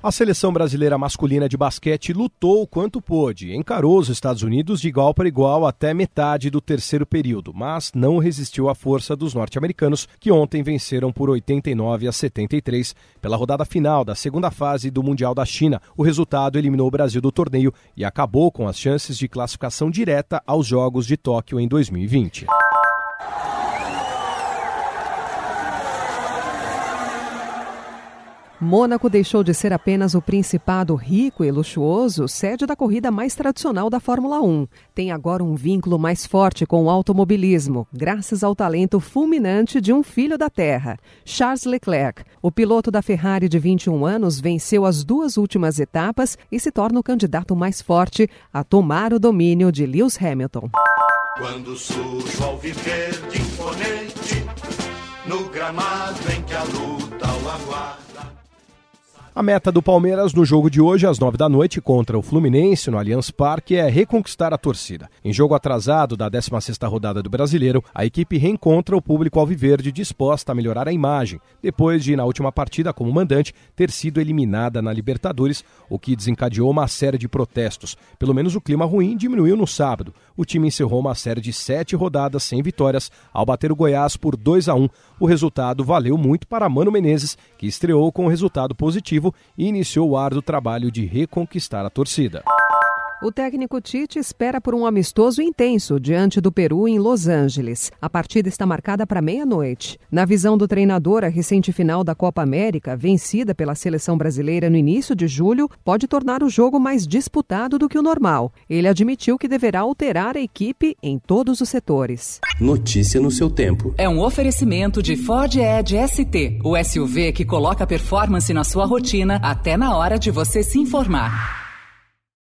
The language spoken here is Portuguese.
A seleção brasileira masculina de basquete lutou quanto pôde, encarou os Estados Unidos de igual para igual até metade do terceiro período, mas não resistiu à força dos norte-americanos, que ontem venceram por 89 a 73 pela rodada final da segunda fase do Mundial da China. O resultado eliminou o Brasil do torneio e acabou com as chances de classificação direta aos Jogos de Tóquio em 2020. Mônaco deixou de ser apenas o principado rico e luxuoso, sede da corrida mais tradicional da Fórmula 1. Tem agora um vínculo mais forte com o automobilismo, graças ao talento fulminante de um filho da terra, Charles Leclerc. O piloto da Ferrari de 21 anos venceu as duas últimas etapas e se torna o candidato mais forte a tomar o domínio de Lewis Hamilton. Quando ao viver de imponente, no gramado em que a luta o aguarda. A meta do Palmeiras no jogo de hoje, às nove da noite, contra o Fluminense, no Allianz Parque, é reconquistar a torcida. Em jogo atrasado da 16ª rodada do Brasileiro, a equipe reencontra o público alviverde disposta a melhorar a imagem, depois de, na última partida como mandante, ter sido eliminada na Libertadores, o que desencadeou uma série de protestos. Pelo menos o clima ruim diminuiu no sábado. O time encerrou uma série de sete rodadas sem vitórias, ao bater o Goiás por 2 a 1 O resultado valeu muito para Mano Menezes, que estreou com um resultado positivo e iniciou o árduo trabalho de reconquistar a torcida. O técnico Tite espera por um amistoso intenso diante do Peru em Los Angeles. A partida está marcada para meia-noite. Na visão do treinador, a recente final da Copa América, vencida pela seleção brasileira no início de julho, pode tornar o jogo mais disputado do que o normal. Ele admitiu que deverá alterar a equipe em todos os setores. Notícia no seu tempo. É um oferecimento de Ford Edge ST, o SUV que coloca performance na sua rotina até na hora de você se informar.